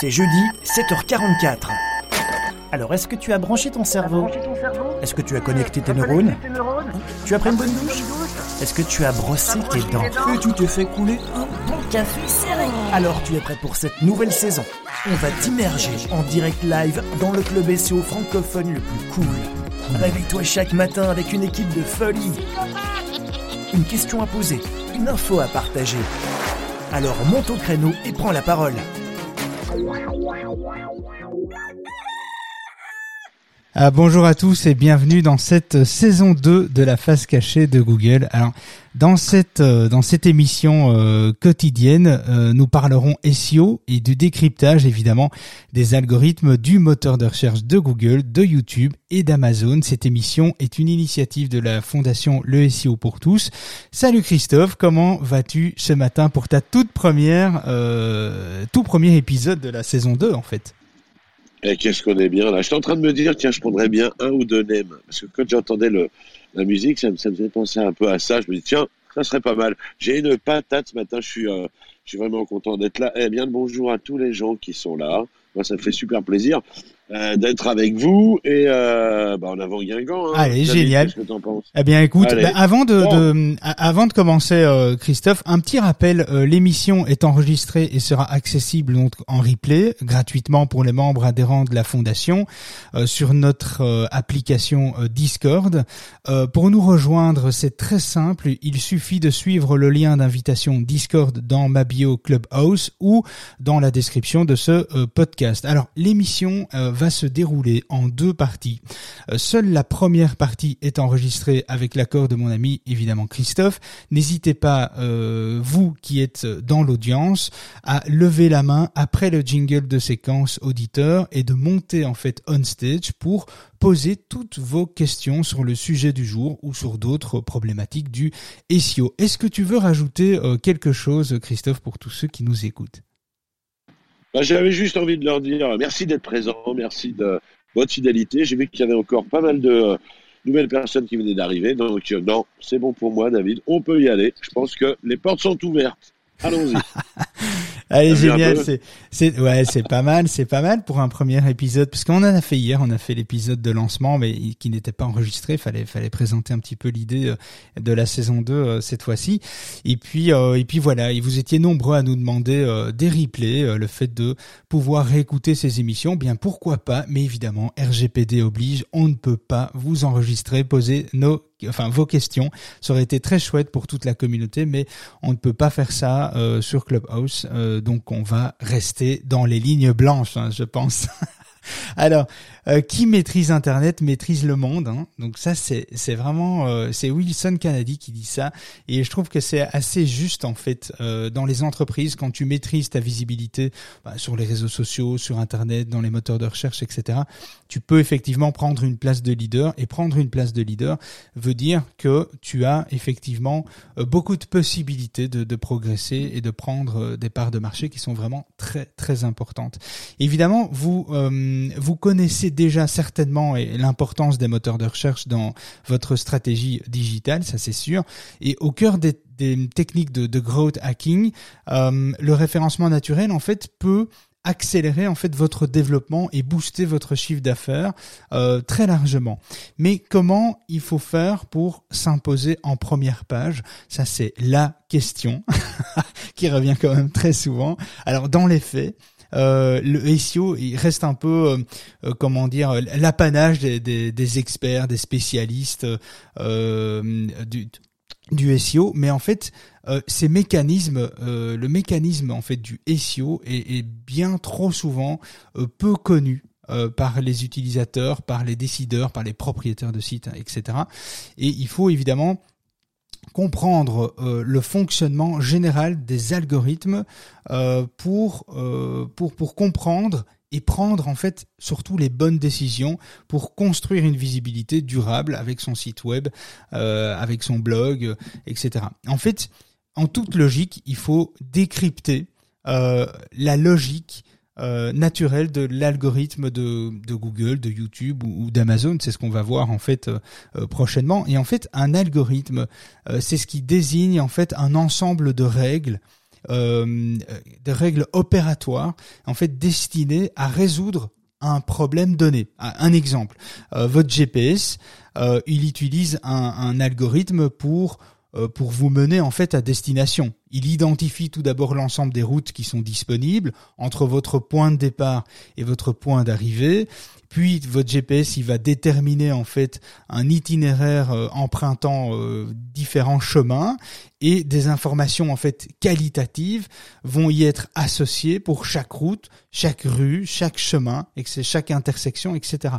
C'est jeudi, 7h44. Alors, est-ce que tu as branché ton cerveau Est-ce que tu as connecté tes neurones Tu as pris une bonne douche Est-ce que tu as brossé tes dents Et tu t'es fait couler un bon café serré Alors, tu es prêt pour cette nouvelle saison On va t'immerger en direct live dans le club SEO francophone le plus cool. Réveille-toi chaque matin avec une équipe de folie. Une question à poser, une info à partager. Alors monte au créneau et prends la parole. wow wow wow wow Ah, bonjour à tous et bienvenue dans cette saison 2 de la face cachée de Google. Alors, dans cette euh, dans cette émission euh, quotidienne, euh, nous parlerons SEO et du décryptage évidemment des algorithmes du moteur de recherche de Google, de YouTube et d'Amazon. Cette émission est une initiative de la fondation Le SEO pour tous. Salut Christophe, comment vas-tu ce matin pour ta toute première tout premier épisode de la saison 2 en fait? Et qu'est-ce qu'on est bien là. J'étais en train de me dire, tiens, je prendrais bien un ou deux nems. Parce que quand j'entendais la musique, ça me, ça faisait penser un peu à ça. Je me dis, tiens, ça serait pas mal. J'ai une patate ce matin, je suis, euh, je suis vraiment content d'être là. Eh bien, bonjour à tous les gens qui sont là. Moi, ça me fait super plaisir euh, d'être avec vous et euh, bah, en avant Guingamp. Hein. Allez, génial. Qu'est-ce que t'en penses? Eh bien, écoute, bah, avant de, de, avant de commencer, euh, Christophe, un petit rappel euh, l'émission est enregistrée et sera accessible donc en replay gratuitement pour les membres adhérents de la fondation sur notre application Discord. pour nous rejoindre, c'est très simple. Il suffit de suivre le lien d'invitation Discord dans ma bio Clubhouse ou dans la description de ce podcast. Alors, l'émission va se dérouler en deux parties. Euh, seule la première partie est enregistrée avec l'accord de mon ami évidemment Christophe. N'hésitez pas, euh, vous qui êtes dans l'audience, à lever la main après le jingle de séquence auditeur et de monter en fait on stage pour poser toutes vos questions sur le sujet du jour ou sur d'autres problématiques du SEO. Est-ce que tu veux rajouter euh, quelque chose, Christophe, pour tous ceux qui nous écoutent? Bah, J'avais juste envie de leur dire merci d'être présent, merci de votre fidélité. J'ai vu qu'il y avait encore pas mal de euh, nouvelles personnes qui venaient d'arriver. Donc, euh, non, c'est bon pour moi, David. On peut y aller. Je pense que les portes sont ouvertes. Allons-y. Allez, génial. C'est, c'est, ouais, c'est pas mal. C'est pas mal pour un premier épisode, parce qu'on en a fait hier. On a fait l'épisode de lancement, mais qui n'était pas enregistré. Fallait, fallait présenter un petit peu l'idée euh, de la saison 2 euh, cette fois-ci. Et puis, euh, et puis voilà. Et vous étiez nombreux à nous demander des replays, le fait de pouvoir réécouter ces émissions. Bien, pourquoi pas Mais évidemment, RGPD oblige. On ne peut pas vous enregistrer, poser nos enfin vos questions. Ça aurait été très chouette pour toute la communauté, mais on ne peut pas faire ça euh, sur Clubhouse. Euh, donc on va rester dans les lignes blanches, hein, je pense. Alors, euh, qui maîtrise Internet maîtrise le monde. Hein. Donc ça, c'est vraiment euh, c'est Wilson Kennedy qui dit ça, et je trouve que c'est assez juste en fait euh, dans les entreprises quand tu maîtrises ta visibilité bah, sur les réseaux sociaux, sur Internet, dans les moteurs de recherche, etc. Tu peux effectivement prendre une place de leader et prendre une place de leader veut dire que tu as effectivement beaucoup de possibilités de, de progresser et de prendre des parts de marché qui sont vraiment très très importantes. Évidemment, vous vous connaissez déjà certainement l'importance des moteurs de recherche dans votre stratégie digitale, ça c'est sûr. Et au cœur des, techniques de, growth hacking, euh, le référencement naturel en fait peut accélérer en fait votre développement et booster votre chiffre d'affaires euh, très largement. Mais comment il faut faire pour s'imposer en première page? Ça c'est la question qui revient quand même très souvent. Alors dans les faits, euh, le SEO il reste un peu euh, euh, comment dire l'apanage des, des, des, experts, des spécialistes du du SEO, mais en fait, ces mécanismes, le mécanisme en fait du SEO est, est bien trop souvent peu connu. par les utilisateurs, par les décideurs, par les propriétaires de sites, etc. Et il faut évidemment comprendre euh, le fonctionnement général des algorithmes euh, pour, euh, pour, pour comprendre et prendre en fait surtout les bonnes décisions pour construire une visibilité durable avec son site web, avec son blog, etc. En fait, en toute logique, il faut décrypter la logique euh, naturel de l'algorithme de, de, Google, de YouTube ou, d'Amazon. C'est ce qu'on va voir en fait euh, euh, prochainement. Et en fait, un algorithme, c'est ce qui désigne en fait un ensemble de règles des règles opératoires en fait destinées à résoudre un problème donné. Un exemple, votre GPS, il utilise un, un algorithme pour pour vous mener en fait à destination. Il identifie tout d'abord l'ensemble des routes qui sont disponibles entre votre point de départ et votre point d'arrivée. Puis votre GPS, il va déterminer en fait un itinéraire euh, empruntant euh, différents chemins et des informations en fait qualitatives vont y être associées pour chaque route, chaque rue, chaque chemin, chaque intersection, etc.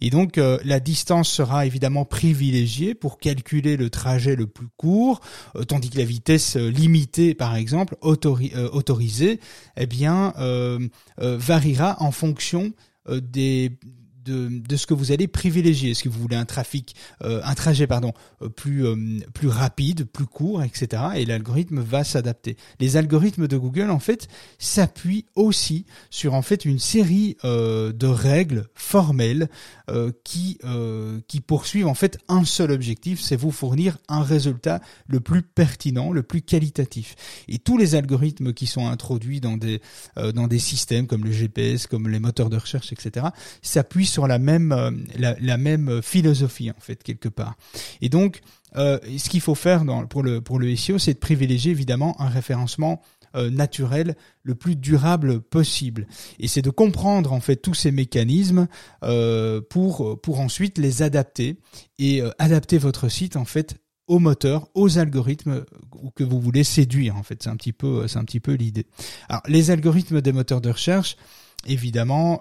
Et donc euh, la distance sera évidemment privilégiée pour calculer le trajet le plus court, tandis que la vitesse limitée par exemple, euh, autorisé, eh bien, euh, euh, variera en fonction des de, ce que vous allez privilégier. Est-ce que vous voulez un trafic, euh, un trajet pardon, euh, plus euh, plus rapide, plus court, etc. Et l'algorithme va s'adapter. Les algorithmes de Google en fait s'appuient aussi sur en fait une série de règles formelles qui qui poursuivent en fait un seul objectif, c'est vous fournir un résultat le plus pertinent, le plus qualitatif. Et tous les algorithmes qui sont introduits dans des dans des systèmes comme le GPS, comme les moteurs de recherche, etc. s'appuient sur la même euh, la, même philosophie en fait quelque part. Et donc euh, ce qu'il faut faire dans, pour le pour le SEO, c'est de privilégier évidemment un référencement euh, naturel le plus durable possible. Et c'est de comprendre en fait tous ces mécanismes pour pour ensuite les adapter et adapter votre site en fait au moteur, aux algorithmes que vous voulez séduire en fait. C'est un petit peu c'est un petit peu l'idée. Alors les algorithmes des moteurs de recherche, évidemment,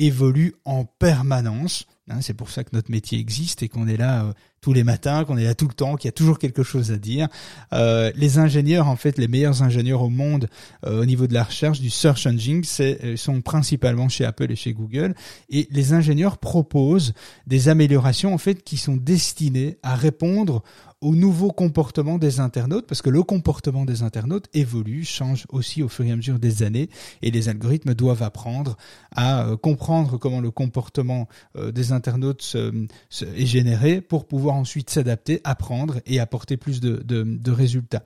évolue en permanence. Hein, c'est pour ça que notre métier existe et qu'on est là euh, tous les matins, qu'on est là tout le temps, qu'il y a toujours quelque chose à dire. Euh, les ingénieurs, en fait, les meilleurs ingénieurs au monde euh, au niveau de la recherche du search engine, sont principalement chez Apple et chez Google. Et les ingénieurs proposent des améliorations en fait qui sont destinées à répondre au nouveau comportement des internautes, parce que le comportement des internautes évolue, change aussi au fur et à mesure des années, et les algorithmes doivent apprendre à euh, comprendre comment le comportement euh, des internautes est généré pour pouvoir ensuite s'adapter, apprendre et apporter plus de, de résultats.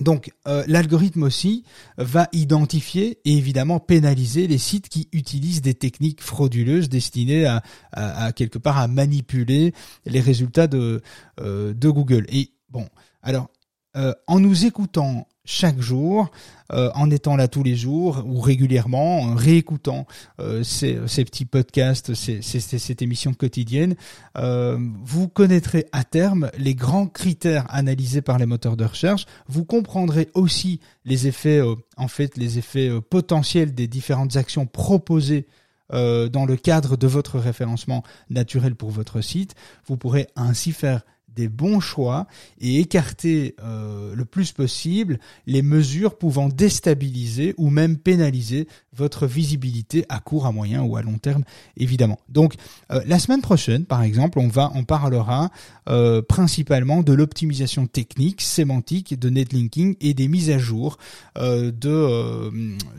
Donc euh, l'algorithme aussi va identifier et évidemment pénaliser les sites qui utilisent des techniques frauduleuses destinées à, quelque part à manipuler les résultats de, euh, Google. Et bon, alors euh, en nous écoutant chaque jour, euh, en étant là tous les jours ou régulièrement, en réécoutant euh, ces, ces, petits podcasts, ces, ces, cette émission quotidienne, euh, vous connaîtrez à terme les grands critères analysés par les moteurs de recherche. Vous comprendrez aussi les effets, en fait, les effets potentiels des différentes actions proposées dans le cadre de votre référencement naturel pour votre site. Vous pourrez ainsi faire des bons choix et écarter euh, le plus possible les mesures pouvant déstabiliser ou même pénaliser votre visibilité à court, à moyen ou à long terme, évidemment. Donc euh, la semaine prochaine, par exemple, on va, on parlera euh, principalement de l'optimisation technique, sémantique, de netlinking et des mises à jour de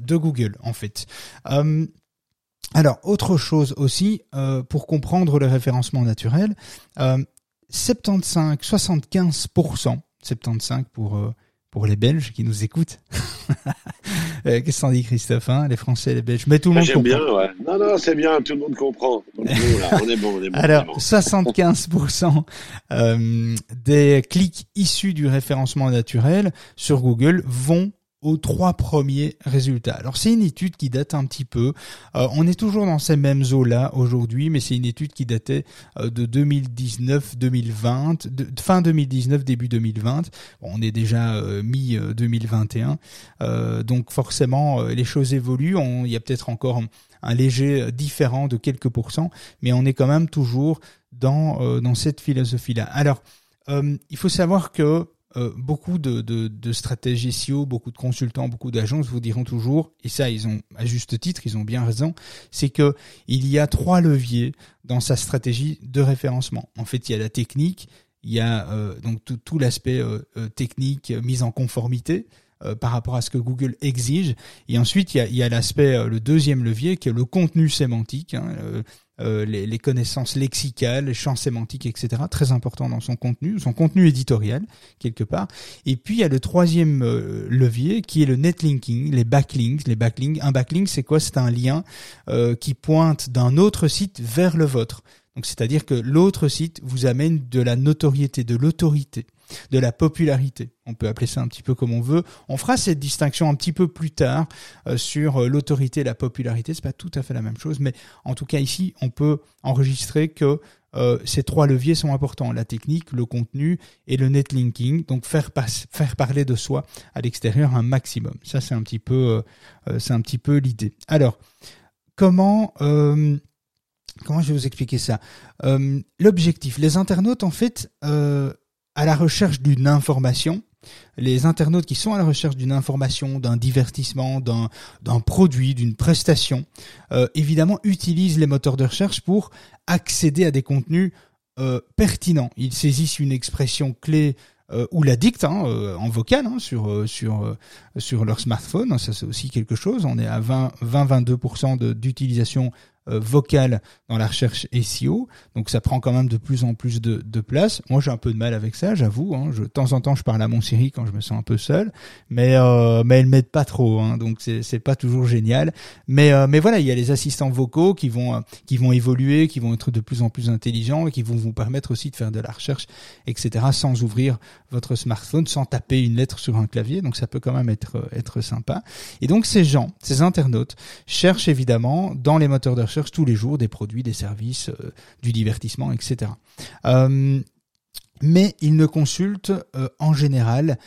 de Google en fait. alors, autre chose aussi, pour comprendre le référencement naturel, 75, 75%, 75 pour euh, pour les Belges qui nous écoutent. Euh, qu'est-ce qu'on dit Christophe hein Les Français, les Belges, mais tout le monde comprend. bien, ouais. Non, non, c'est bien, tout le monde comprend. On est bon, on est bon. Alors, 75% euh, des clics issus du référencement naturel sur Google vont aux trois premiers résultats. Alors c'est une étude qui date un petit peu. Euh, on est toujours dans ces mêmes eaux-là aujourd'hui, mais c'est une étude qui datait euh, de 2019-2020, de, fin 2019, début 2020. on est déjà euh, mi-2021, donc forcément les choses évoluent. il y a peut-être encore un, léger différent de quelques pourcents, mais on est quand même toujours dans, dans cette philosophie-là. Alors, il faut savoir que euh, beaucoup de, de, stratégies SEO, beaucoup de consultants, beaucoup d'agences vous diront toujours, et ça ils ont à juste titre, ils ont bien raison, c'est que il y a trois leviers dans sa stratégie de référencement. En fait, il y a la technique, il y a euh, donc tout, l'aspect euh, technique, mise en conformité, par rapport à ce que Google exige. Et ensuite, il y a, l'aspect, le deuxième levier, qui est le contenu sémantique. Hein, les, connaissances lexicales, les champs sémantiques, etc. Très important dans son contenu, son contenu éditorial quelque part. Et puis il y a le troisième euh, levier qui est le netlinking, les backlinks. Les backlinks, un backlink c'est quoi? C'est un lien euh, qui pointe d'un autre site vers le vôtre. Donc c'est-à-dire que l'autre site vous amène de la notoriété, de l'autorité de la popularité. On peut appeler ça un petit peu comme on veut. On fera cette distinction un petit peu plus tard euh, sur euh, l'autorité et la popularité. C'est pas tout à fait la même chose, mais en tout cas ici, on peut enregistrer que euh, ces trois leviers sont importants la technique, le contenu et le netlinking. Donc faire parler de soi à l'extérieur un maximum. Ça c'est un petit peu c'est un petit peu l'idée. Alors comment comment je vais vous expliquer ça? L'objectif, les internautes en fait à la recherche d'une information, les internautes qui sont à la recherche d'une information, d'un divertissement, d'un, produit, d'une prestation, euh, évidemment utilisent les moteurs de recherche pour accéder à des contenus euh, pertinents. Ils saisissent une expression clé euh, ou la dictent hein, en vocal hein, sur sur sur leur smartphone. Ça c'est aussi quelque chose. On est à 20 20-22% d'utilisation euh, vocale dans la recherche SEO. Donc ça prend quand même de plus en plus de, de place. Moi j'ai un peu de mal avec ça, j'avoue. Hein. Je, de temps en temps je parle à mon Siri quand je me sens un peu seul, mais euh, mais elle m'aide pas trop. Hein. Donc c'est c'est pas toujours génial. Mais euh, mais voilà, il y a les assistants vocaux qui vont euh, qui vont évoluer, qui vont être de plus en plus intelligents et qui vont vous permettre aussi de faire de la recherche, etc. Sans ouvrir votre smartphone, sans taper une lettre sur un clavier. Donc ça peut quand même être être sympa. Et donc ces gens, ces internautes cherchent évidemment dans les moteurs de recherche tous les jours des produits, des services, euh, du divertissement, etc. Euh, mais ils ne consultent euh, en général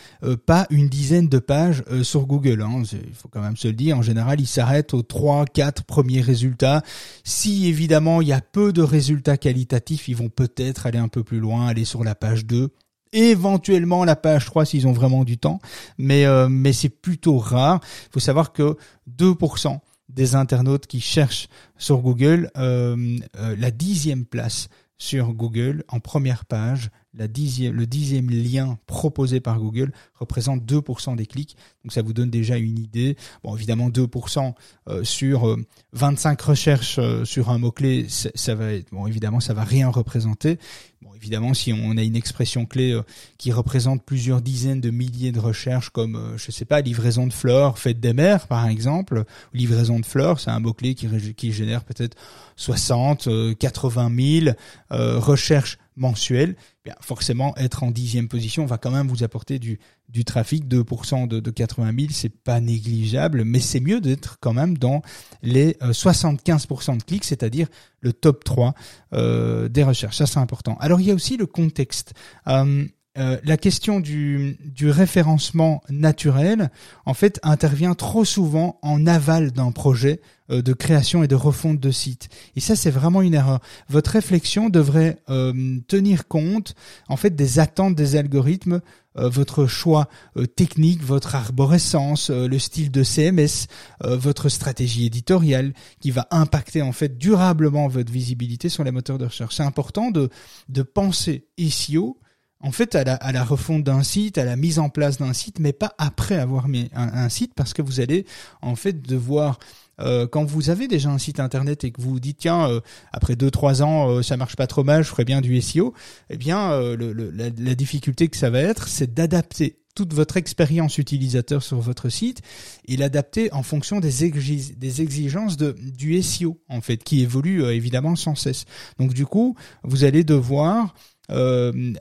pas une dizaine de pages sur Google. Hein. Il faut quand même se le dire. En général, ils s'arrêtent aux trois, quatre premiers résultats. Si évidemment il y a peu de résultats qualitatifs, ils vont peut-être aller un peu plus loin, aller sur la page 2 éventuellement la page 3 s'ils ont vraiment du temps, mais mais c'est plutôt rare. Il faut savoir que 2% des internautes qui cherchent sur Google euh, euh, la dixième place sur Google en première page. La dixième, le dixième lien proposé par Google représente 2% des clics. Donc ça vous donne déjà une idée. Bon, évidemment, 2% euh, sur 25 recherches sur un mot-clé, ça va être, bon, évidemment, ça va rien représenter. Bon, évidemment, si on a une expression clé euh, qui représente plusieurs dizaines de milliers de recherches, comme euh, je sais pas, livraison de fleurs, fête des mères, par exemple, livraison de fleurs, c'est un mot clé qui, qui génère peut-être 60, 80 000 recherches mensuelles. Bien, forcément, être en dixième position va quand même vous apporter du, du trafic, 2% de, de 80 000, c'est pas négligeable, mais c'est mieux d'être quand même dans les 75% euh, de clics, c'est-à-dire le top 3 euh, des recherches. Ça, c'est important. Alors, il y a aussi le contexte. Euh, euh, la question du, du, référencement naturel, en fait, intervient trop souvent en aval d'un projet euh, de création et de refonte de site. Et ça, c'est vraiment une erreur. Votre réflexion devrait euh, tenir compte, en fait, des attentes des algorithmes, votre choix technique, votre arborescence, le style de CMS, votre stratégie éditoriale, qui va impacter en fait durablement votre visibilité sur les moteurs de recherche. C'est important de, de penser SEO en fait à la, à la refonte d'un site, à la mise en place d'un site, mais pas après avoir mis un, site, parce que vous allez en fait devoir euh, quand vous avez déjà un site internet et que vous vous dites tiens euh, après deux trois ans euh, ça marche pas trop mal, je ferais bien du SEO, eh bien le, la, la, difficulté que ça va être, c'est d'adapter toute votre expérience utilisateur sur votre site et l'adapter en fonction des, des exigences de, du SEO en fait qui évolue évidemment sans cesse. Donc du coup, vous allez devoir euh,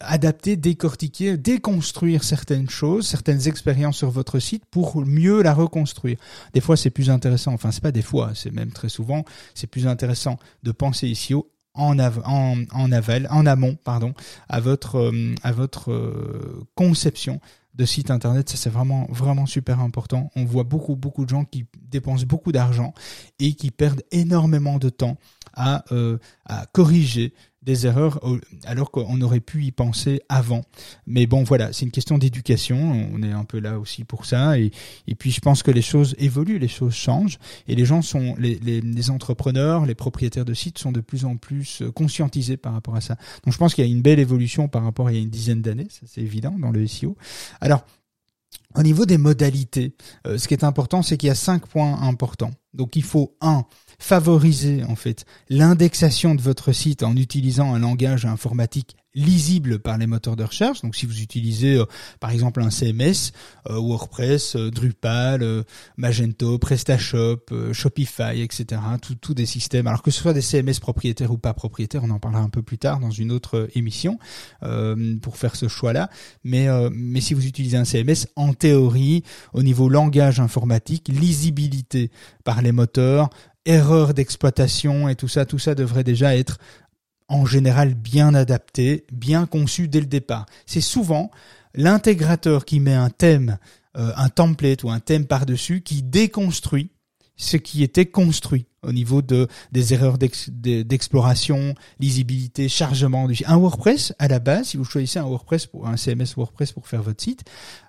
adapter, décortiquer, déconstruire certaines choses, certaines expériences sur votre site pour mieux la reconstruire. Des fois, c'est plus intéressant, enfin, c'est pas des fois, c'est même très souvent, c'est plus intéressant de penser ici en, en, aval, en amont, pardon, à votre, euh, à votre euh, conception de site internet, ça c'est vraiment vraiment super important. On voit beaucoup beaucoup de gens qui dépensent beaucoup d'argent et qui perdent énormément de temps à, à corriger des erreurs alors qu'on aurait pu y penser avant. Mais bon, voilà, c'est une question d'éducation. On est un peu là aussi pour ça. Et, et puis, je pense que les choses évoluent, les choses changent. Et les gens sont, les, les, les entrepreneurs, les propriétaires de sites sont de plus en plus euh, conscientisés par rapport à ça. Donc, je pense qu'il y a une belle évolution par rapport à il y a une dizaine d'années. Ça, c'est évident dans le SEO. Alors, Au niveau des modalités, ce qui est important, c'est qu'il y a cinq points importants. Donc il faut un favoriser en fait l'indexation de votre site en utilisant un langage informatique lisible par les moteurs de recherche. Donc si vous utilisez euh, par exemple un CMS, euh, WordPress, euh, Drupal, Magento, PrestaShop, Shopify, etc. Tout, des systèmes. Alors que ce soit des CMS propriétaires ou pas propriétaires, on en parlera un peu plus tard dans une autre émission pour faire ce choix-là. Mais si vous utilisez un CMS, en théorie, au niveau langage informatique, lisibilité par les moteurs, erreur d'exploitation et tout ça, tout ça devrait déjà être en général bien adapté, bien conçu dès le départ. C'est souvent l'intégrateur qui met un thème, euh, un template ou un thème par-dessus qui déconstruit ce qui était construit au niveau de des erreurs d'exploration, lisibilité, chargement. Un WordPress à la base, si vous choisissez un WordPress pour un CMS WordPress pour faire votre site,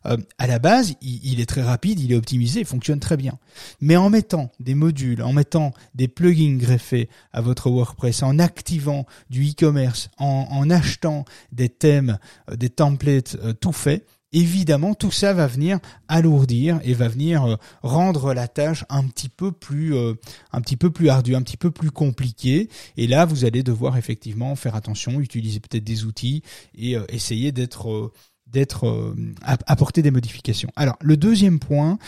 euh, à la base, il, est très rapide, il est optimisé, il fonctionne très bien. Mais en mettant des modules, en mettant des plugins greffés à votre WordPress, en activant du e-commerce, en, en, achetant des thèmes, euh, des templates euh, tout faits, évidemment tout ça va venir alourdir et va venir euh, rendre la tâche un petit peu plus euh, un petit peu plus ardue, un petit peu plus compliquée et là vous allez devoir effectivement faire attention, utiliser peut-être des outils et euh, essayer d'être d'être apporter des modifications. Alors le deuxième point,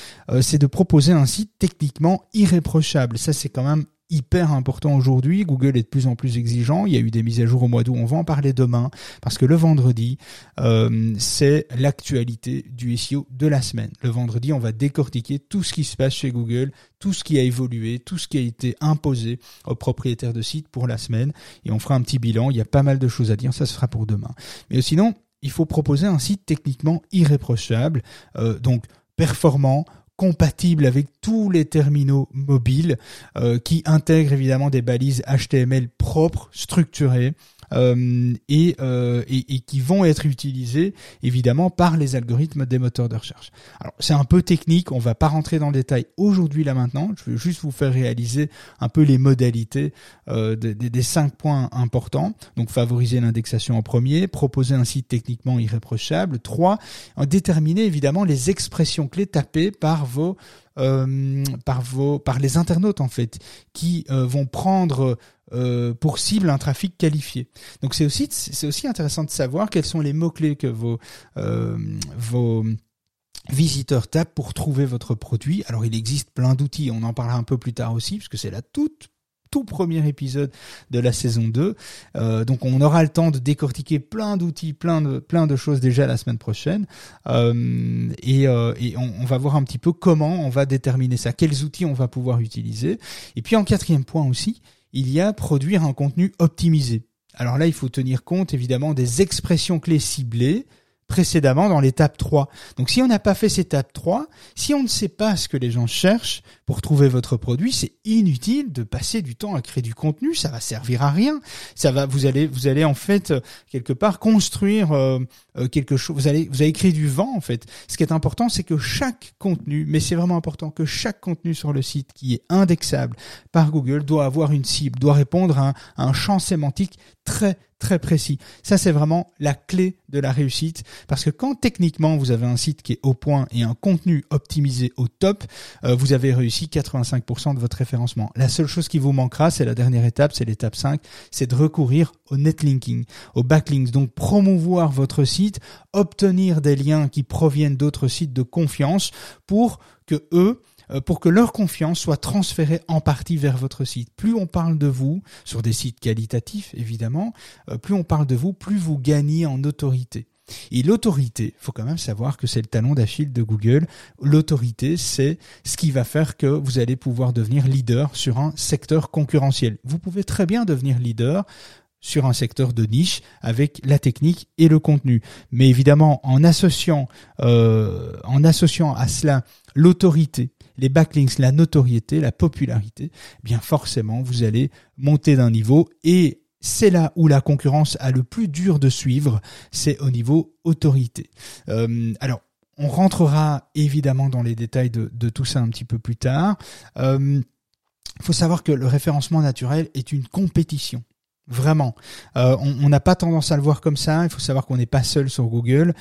c'est de proposer un site techniquement irréprochable. Ça c'est quand même hyper important aujourd'hui. Google est de plus en plus exigeant. Il y a eu des mises à jour au mois d'août. On va en parler demain parce que le vendredi, euh, c'est l'actualité du SEO de la semaine. Le vendredi, on va décortiquer tout ce qui se passe chez Google, tout ce qui a évolué, tout ce qui a été imposé aux propriétaires de sites pour la semaine. Et on fera un petit bilan. Il y a pas mal de choses à dire. Ça se fera pour demain. Mais sinon, il faut proposer un site techniquement irréprochable, euh, donc performant, compatible avec tous les terminaux mobiles, euh, qui intègrent évidemment des balises HTML propres, structurées, euh, et, euh, et, et, qui vont être utilisés évidemment par les algorithmes des moteurs de recherche. Alors c'est un peu technique, on va pas rentrer dans le détail aujourd'hui là maintenant, je veux juste vous faire réaliser un peu les modalités euh, des, des cinq points importants. Donc favoriser l'indexation en premier, proposer un site techniquement irréprochable. Trois, déterminer évidemment les expressions clés tapées par vos euh, par vos par les internautes en fait qui euh, vont prendre euh, pour cible un trafic qualifié. Donc c'est aussi c'est aussi intéressant de savoir quels sont les mots clés que vos vos visiteurs tapent pour trouver votre produit. Alors il existe plein d'outils, on en parlera un peu plus tard aussi, puisque c'est la toute tout premier épisode de la saison 2. Euh, donc on aura le temps de décortiquer plein d'outils, plein de, plein de choses déjà la semaine prochaine. Euh, et, euh, et on, on, va voir un petit peu comment on va déterminer ça, quels outils on va pouvoir utiliser. Et puis en quatrième point aussi, il y a produire un contenu optimisé. Alors là, il faut tenir compte évidemment des expressions clés ciblées, précédemment dans l'étape 3. Donc si on n'a pas fait cette étape 3, si on ne sait pas ce que les gens cherchent pour trouver votre produit, c'est inutile de passer du temps à créer du contenu, ça va servir à rien. Ça va vous allez vous allez en fait euh, quelque part construire euh, euh, quelque chose, vous allez vous allez créer du vent en fait. Ce qui est important, c'est que chaque contenu, mais c'est vraiment important que chaque contenu sur le site qui est indexable par Google doit avoir une cible, doit répondre à un champ sémantique très très précis. Ça, c'est vraiment la clé de la réussite parce que quand techniquement vous avez un site qui est au point et un contenu optimisé au top, vous avez réussi 85% de votre référencement. La seule chose qui vous manquera, c'est la dernière étape, c'est l'étape 5, c'est de recourir au netlinking, au backlinks. Donc promouvoir votre site, obtenir des liens qui proviennent d'autres sites de confiance pour que eux euh, pour que leur confiance soit transférée en partie vers votre site. Plus on parle de vous, sur des sites qualitatifs évidemment, euh, plus on parle de vous, plus vous gagnez en autorité. Et l'autorité, faut quand même savoir que c'est le talon d'Achille de Google. L'autorité, c'est ce qui va faire que vous allez pouvoir devenir leader sur un secteur concurrentiel. Vous pouvez très bien devenir leader sur un secteur de niche avec la technique et le contenu. Mais évidemment, en associant, euh, à cela l'autorité, les backlinks, la notoriété, la popularité, eh bien forcément vous allez monter d'un niveau et c'est là où la concurrence a le plus dur de suivre, c'est au niveau autorité. Euh, alors on rentrera évidemment dans les détails de, tout ça un petit peu plus tard. Il euh, faut savoir que le référencement naturel est une compétition Vraiment, euh, on n'a pas tendance à le voir comme ça. Il faut savoir qu'on n'est pas seul sur Google.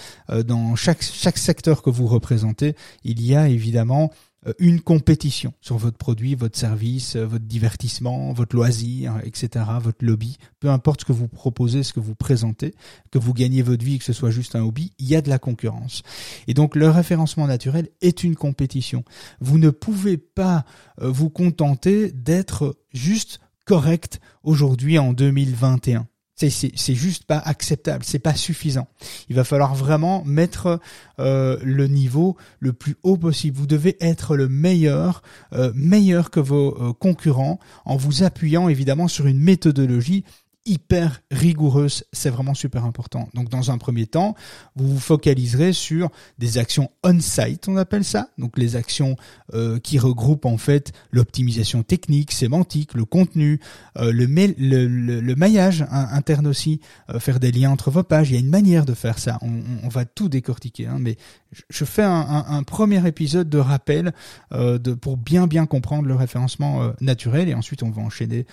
Dans chaque chaque secteur que vous représentez, il y a évidemment une compétition sur votre produit, votre service, votre divertissement, votre loisir, etc., votre lobby. Peu importe ce que vous proposez, ce que vous présentez, que vous gagnez votre vie, que ce soit juste un hobby, il y a de la concurrence. Et donc le référencement naturel est une compétition. Vous ne pouvez pas vous contenter d'être juste correct aujourd'hui en 2021. C'est juste pas acceptable, c'est pas suffisant. Il va falloir vraiment mettre euh, le niveau le plus haut possible. Vous devez être le meilleur, euh, meilleur que vos euh, concurrents, en vous appuyant évidemment sur une méthodologie hyper rigoureuse, c'est vraiment super important. Donc dans un premier temps, vous vous focaliserez sur des actions on-site, on appelle ça, donc les actions euh, qui regroupent en fait l'optimisation technique, sémantique, le contenu, euh, le, le, maillage interne aussi, euh, faire des liens entre vos pages. Il y a une manière de faire ça. On, on va tout décortiquer, hein, mais je fais un, un, premier épisode de rappel de, pour bien bien comprendre le référencement naturel et ensuite on va enchaîner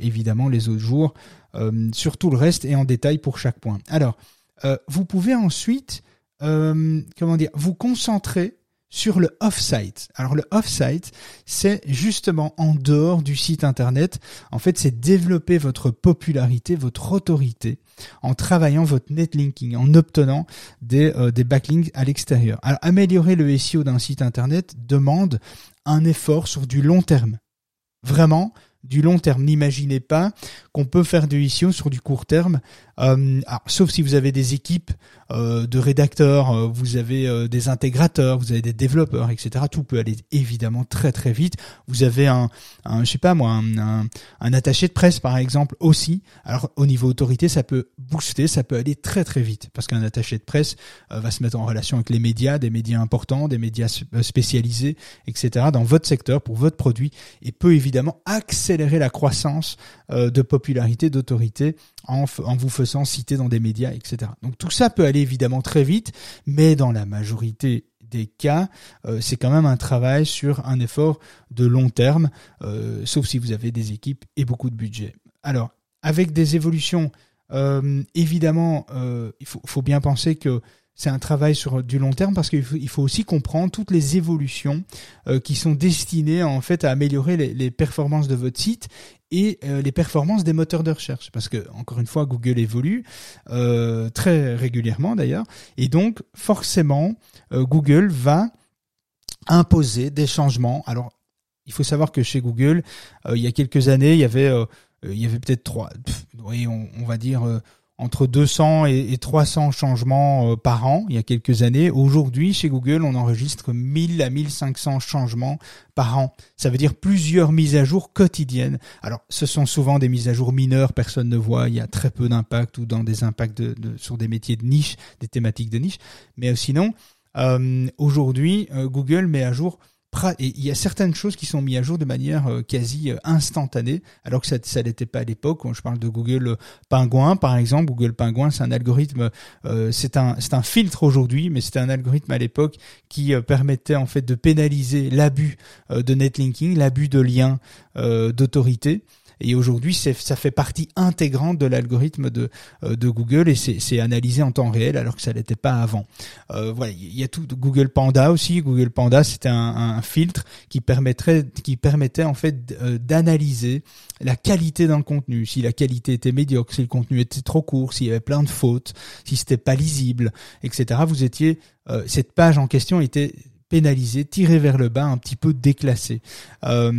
évidemment les autres jours euh, sur tout le reste et en détail pour chaque point. Alors, euh, vous pouvez ensuite, euh, comment dire, vous concentrer sur le off-site. Alors le off-site, c'est justement en dehors du site internet. En fait, c'est développer votre popularité, votre autorité en travaillant votre netlinking, en obtenant des, des backlinks à l'extérieur. Alors améliorer le SEO d'un site internet demande un effort sur du long terme. Vraiment, du long terme. N'imaginez pas qu'on peut faire du SEO sur du court terme euh, sauf si vous avez des équipes euh, de rédacteurs, euh, vous avez des intégrateurs, vous avez des développeurs, etc. Tout peut aller évidemment très très vite. Vous avez un, un je sais pas moi, un, un, attaché de presse par exemple aussi. Alors au niveau autorité, ça peut booster, ça peut aller très très vite parce qu'un attaché de presse va se mettre en relation avec les médias, des médias importants, des médias spécialisés, etc. dans votre secteur pour votre produit et peut évidemment accélérer la croissance de popularité, d'autorité en, vous faisant citer dans des médias, etc. Donc tout ça peut aller évidemment très vite, mais dans la majorité des cas, euh, c'est quand même un travail sur un effort de long terme, euh, sauf si vous avez des équipes et beaucoup de budget. Alors, avec des évolutions, euh, évidemment, il faut, bien penser que c'est un travail sur du long terme parce qu'il faut, il faut aussi comprendre toutes les évolutions qui sont destinées en fait à améliorer les, les performances de votre site et euh, les performances des moteurs de recherche. Parce que, encore une fois, Google évolue euh, très régulièrement d'ailleurs. Et donc, forcément, euh, Google va imposer des changements. Alors, il faut savoir que chez Google, il y a quelques années, il y avait, il avait peut-être trois, oui, on, va dire entre 200 et 300 changements euh, par an il y a quelques années. Aujourd'hui, chez Google, on enregistre 1000 à 1500 changements par an. Ça veut dire plusieurs mises à jour quotidiennes. Alors, ce sont souvent des mises à jour mineures, personne ne voit, il y a très peu d'impact ou dans des impacts de, sur des métiers de niche, des thématiques de niche. Mais sinon, euh, aujourd'hui, euh, Google met à jour et il y a certaines choses qui sont mises à jour de manière euh, quasi euh, instantanée, alors que ça, ça n'était pas à l'époque. Je parle de Google euh, Pingouin, par exemple. Google Pingouin, c'est un algorithme, c'est un, c'est un filtre aujourd'hui, mais c'était un algorithme à l'époque qui permettait en fait de pénaliser l'abus de netlinking, l'abus de liens d'autorité. Et aujourd'hui, ça fait partie intégrante de l'algorithme de, euh, de Google et c'est analysé en temps réel alors que ça l'était pas avant. Euh, voilà, il y a tout Google Panda aussi. Google Panda, c'était un, un, filtre qui permettrait, qui permettait en fait euh, d'analyser la qualité d'un contenu. Si la qualité était médiocre, si le contenu était trop court, s'il y avait plein de fautes, si c'était pas lisible, etc. Vous étiez euh, cette page en question était pénalisé, tiré vers le bas, un petit peu déclassé. Euh,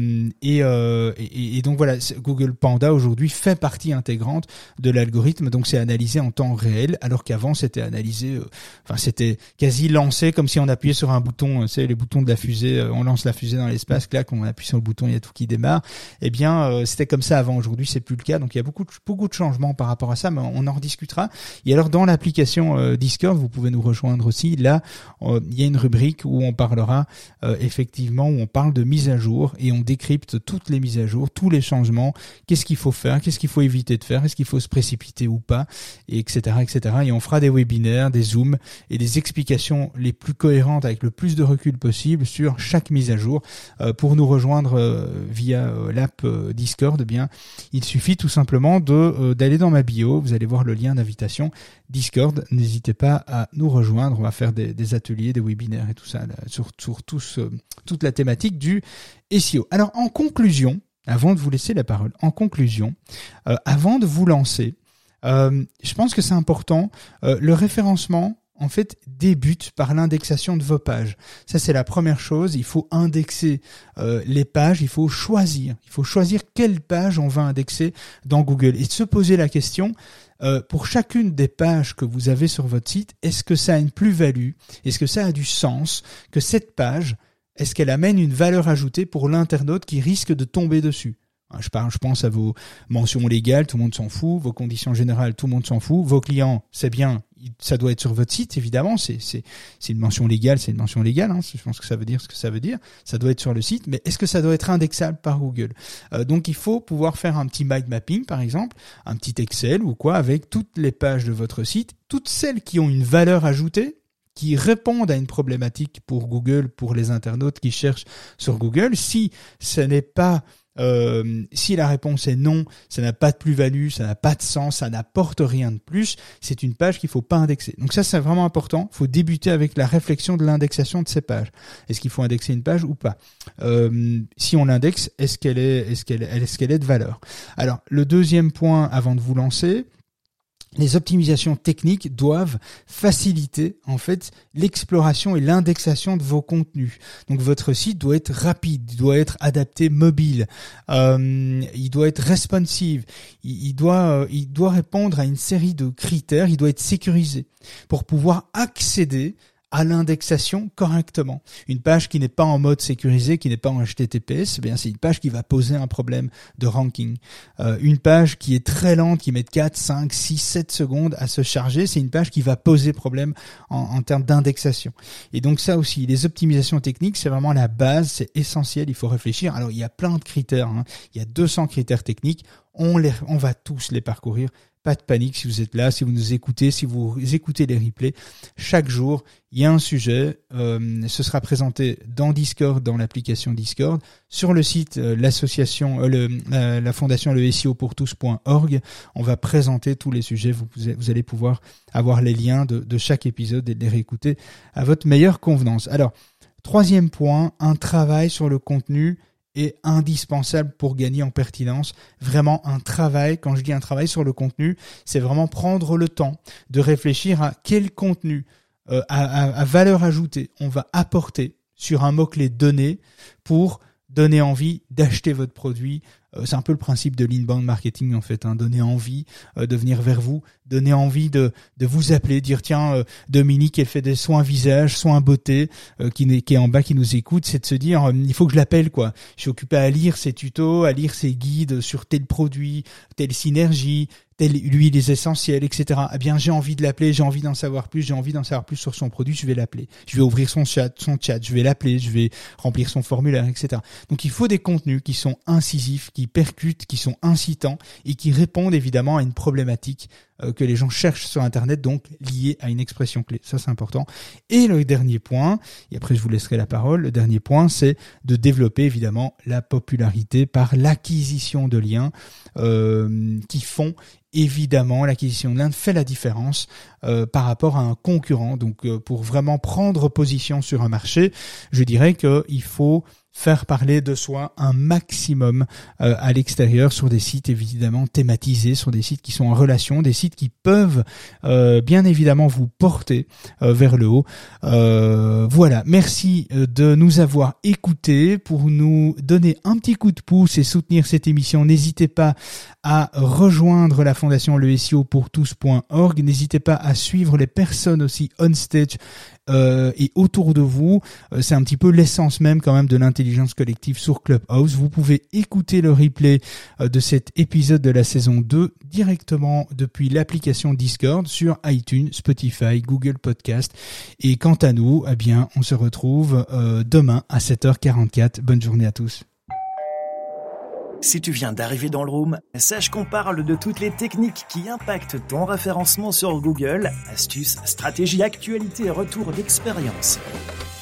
euh, et, et, donc voilà, Google Panda aujourd'hui fait partie intégrante de l'algorithme, donc c'est analysé en temps réel, alors qu'avant c'était analysé, euh, enfin c'était quasi lancé comme si on appuyait sur un bouton, tu sais les boutons de la fusée, on lance la fusée dans l'espace, là quand on appuie sur le bouton il y a tout qui démarre. Eh bien c'était comme ça avant, aujourd'hui c'est plus le cas, donc il y a beaucoup de, beaucoup de changements par rapport à ça, mais on en rediscutera. Et alors dans l'application Discord, vous pouvez nous rejoindre aussi. Là, il y a une rubrique où on parle parlera euh, effectivement où on parle de mise à jour et on décrypte toutes les mises à jour, tous les changements, qu'est-ce qu'il faut faire, qu'est-ce qu'il faut éviter de faire, est-ce qu'il faut se précipiter ou pas, et etc., etc. Et on fera des webinaires, des zooms et des explications les plus cohérentes avec le plus de recul possible sur chaque mise à jour. Euh, pour nous rejoindre euh, via l'app Discord, eh bien, il suffit tout simplement de d'aller dans ma bio. Vous allez voir le lien d'invitation Discord. N'hésitez pas à nous rejoindre. On va faire des, ateliers, des webinaires et tout ça sur, sur toute la thématique du SEO. Alors en conclusion, avant de vous laisser la parole, en conclusion, euh, avant de vous lancer, euh, je pense que c'est important. Euh, le référencement, en fait, débute par l'indexation de vos pages. Ça, c'est la première chose. Il faut indexer les pages. Il faut choisir. Il faut choisir quelle page on va indexer dans Google et se poser la question. Pour chacune des pages que vous avez sur votre site, est-ce que ça a une plus-value? Est-ce que ça a du sens que cette page est-ce qu'elle amène une valeur ajoutée pour l'internaute qui risque de tomber dessus? Hein, je, je pense à vos mentions légales, tout le monde s'en fout. Vos conditions générales, tout le monde s'en fout. Vos clients, c'est bien, ça doit être sur votre site, évidemment. C'est une mention légale, c'est une mention légale. Hein. Je pense que ça veut dire ce que ça veut dire. Ça doit être sur le site, mais est-ce que ça doit être indexable par Google? Euh, Donc, il faut pouvoir faire un petit mind mapping, par exemple, un petit Excel ou quoi, avec toutes les pages de votre site, toutes celles qui ont une valeur ajoutée qui répondent à une problématique pour Google, pour les internautes qui cherchent sur Google. Si ce n'est pas euh, si la réponse est non, ça n'a pas de plus-value, ça n'a pas de sens, ça n'apporte rien de plus, c'est une page qu'il faut pas indexer. Donc ça, c'est vraiment important. Il faut débuter avec la réflexion de l'indexation de ces pages. Est-ce qu'il faut indexer une page ou pas euh, Si on l'indexe, est-ce qu'elle est, est-ce qu'elle, est-ce qu'elle est de valeur? Alors, le deuxième point avant de vous lancer, les optimisations techniques doivent faciliter en fait l'exploration et l'indexation de vos contenus. Donc votre site doit être rapide, il doit être adapté mobile, euh, il doit être responsive, il, doit euh, il doit répondre à une série de critères, il doit être sécurisé pour pouvoir accéder à l'indexation correctement. Une page qui n'est pas en mode sécurisé, qui n'est pas en HTTPS, eh bien c'est une page qui va poser un problème de ranking. Euh, une page qui est très lente, qui met 4, 5, 6, 7 secondes à se charger, c'est une page qui va poser problème en, en termes d'indexation. Et donc ça aussi, les optimisations techniques, c'est vraiment la base, c'est essentiel, il faut réfléchir. Alors il y a plein de critères, hein. il y a 200 critères techniques, on, les, on va tous les parcourir pas de panique si vous êtes là, si vous nous écoutez, si vous écoutez les replays. Chaque jour, il y a un sujet. Euh, ce sera présenté dans Discord, dans l'application Discord, sur le site euh, l'association, euh, la fondation le SEO pour tous.org. On va présenter tous les sujets. Vous, vous allez pouvoir avoir les liens de, de chaque épisode et les réécouter à votre meilleure convenance. Alors, troisième point, un travail sur le contenu est indispensable pour gagner en pertinence. Vraiment un travail, quand je dis un travail sur le contenu, c'est vraiment prendre le temps de réfléchir à quel contenu euh, à, valeur ajoutée on va apporter sur un mot-clé donné pour donner envie d'acheter votre produit. Euh, c'est un peu le principe de l'inbound marketing en fait, hein, donner envie euh, de venir vers vous, donner envie de, de vous appeler, dire tiens euh, Dominique elle fait des soins visage, soins beauté, qui, qui est en bas qui nous écoute, c'est de se dire il faut que je l'appelle quoi. Je suis occupé à lire ses tutos, à lire ses guides sur tel produit, telle synergie, lui les essentiels, etc. Eh bien, j'ai envie de l'appeler, j'ai envie d'en savoir plus, j'ai envie d'en savoir plus sur son produit, je vais l'appeler. Je vais ouvrir son chat, son chat, je vais l'appeler, je vais remplir son formulaire, etc. Donc, il faut des contenus qui sont incisifs, qui percutent, qui sont incitants et qui répondent évidemment à une problématique que les gens cherchent sur Internet, donc lié à une expression clé. Ça, c'est important. Et le dernier point, et après je vous laisserai la parole, le dernier point, c'est de développer évidemment la popularité par l'acquisition de liens euh, qui font évidemment l'acquisition de liens fait la différence euh, par rapport à un concurrent. Donc pour vraiment prendre position sur un marché, je dirais qu'il faut faire parler de soi un maximum euh, à l'extérieur sur des sites évidemment thématisés, sur des sites qui sont en relation, des sites qui peuvent euh, bien évidemment vous porter euh, vers le haut. voilà, merci de nous avoir écoutés pour nous donner un petit coup de pouce et soutenir cette émission. N'hésitez pas à rejoindre la fondation le SEO pour tous.org. N'hésitez pas à suivre les personnes aussi on stage et autour de vous. c'est un petit peu l'essence même quand même de l'intelligence collective sur Clubhouse. Vous pouvez écouter le replay de cet épisode de la saison 2 directement depuis l'application Discord sur iTunes, Spotify, Google Podcast. Et quant à nous, eh bien, on se retrouve demain à 7h44. Bonne journée à tous. Si tu viens d'arriver dans le room, sache qu'on parle de toutes les techniques qui impactent ton référencement sur Google, astuces, stratégies, actualités et retours d'expérience.